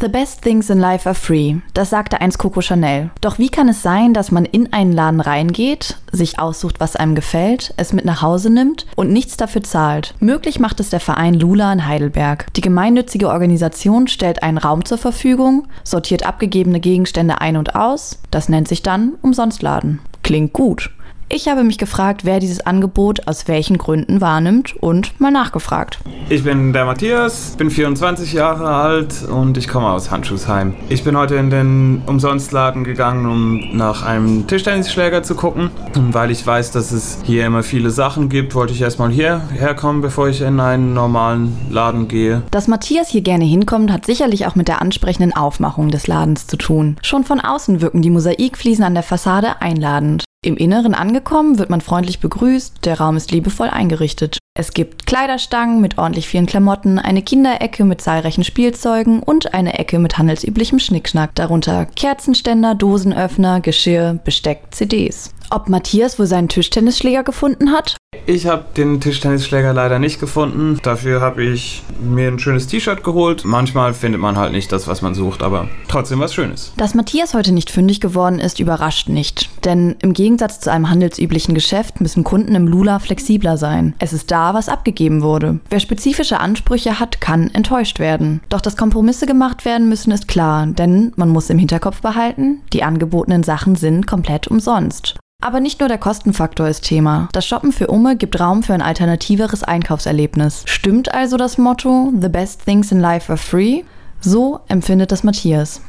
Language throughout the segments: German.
The best things in life are free, das sagte einst Coco Chanel. Doch wie kann es sein, dass man in einen Laden reingeht, sich aussucht, was einem gefällt, es mit nach Hause nimmt und nichts dafür zahlt? Möglich macht es der Verein Lula in Heidelberg. Die gemeinnützige Organisation stellt einen Raum zur Verfügung, sortiert abgegebene Gegenstände ein und aus, das nennt sich dann Umsonstladen. Klingt gut. Ich habe mich gefragt, wer dieses Angebot aus welchen Gründen wahrnimmt und mal nachgefragt. Ich bin der Matthias, bin 24 Jahre alt und ich komme aus Handschuhsheim. Ich bin heute in den Umsonstladen gegangen, um nach einem Tischtennisschläger zu gucken. Und weil ich weiß, dass es hier immer viele Sachen gibt, wollte ich erstmal hierher kommen, bevor ich in einen normalen Laden gehe. Dass Matthias hier gerne hinkommt, hat sicherlich auch mit der ansprechenden Aufmachung des Ladens zu tun. Schon von außen wirken die Mosaikfliesen an der Fassade einladend. Im Inneren angekommen wird man freundlich begrüßt, der Raum ist liebevoll eingerichtet. Es gibt Kleiderstangen mit ordentlich vielen Klamotten, eine Kinderecke mit zahlreichen Spielzeugen und eine Ecke mit handelsüblichem Schnickschnack, darunter Kerzenständer, Dosenöffner, Geschirr, Besteck, CDs. Ob Matthias wohl seinen Tischtennisschläger gefunden hat? Ich habe den Tischtennisschläger leider nicht gefunden. Dafür habe ich mir ein schönes T-Shirt geholt. Manchmal findet man halt nicht das, was man sucht, aber trotzdem was Schönes. Dass Matthias heute nicht fündig geworden ist, überrascht nicht. Denn im Gegensatz zu einem handelsüblichen Geschäft müssen Kunden im Lula flexibler sein. Es ist da, was abgegeben wurde. Wer spezifische Ansprüche hat, kann enttäuscht werden. Doch dass Kompromisse gemacht werden müssen, ist klar, denn man muss im Hinterkopf behalten, die angebotenen Sachen sind komplett umsonst. Aber nicht nur der Kostenfaktor ist Thema. Das Shoppen für Umme gibt Raum für ein alternativeres Einkaufserlebnis. Stimmt also das Motto The best things in life are free? So empfindet das Matthias.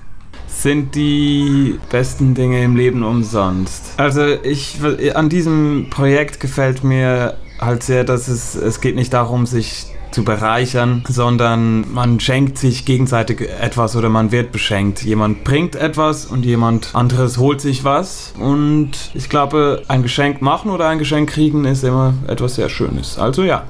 Sind die besten Dinge im Leben umsonst? Also ich an diesem Projekt gefällt mir halt sehr, dass es es geht nicht darum, sich zu bereichern, sondern man schenkt sich gegenseitig etwas oder man wird beschenkt. Jemand bringt etwas und jemand anderes holt sich was. Und ich glaube, ein Geschenk machen oder ein Geschenk kriegen ist immer etwas sehr Schönes. Also ja.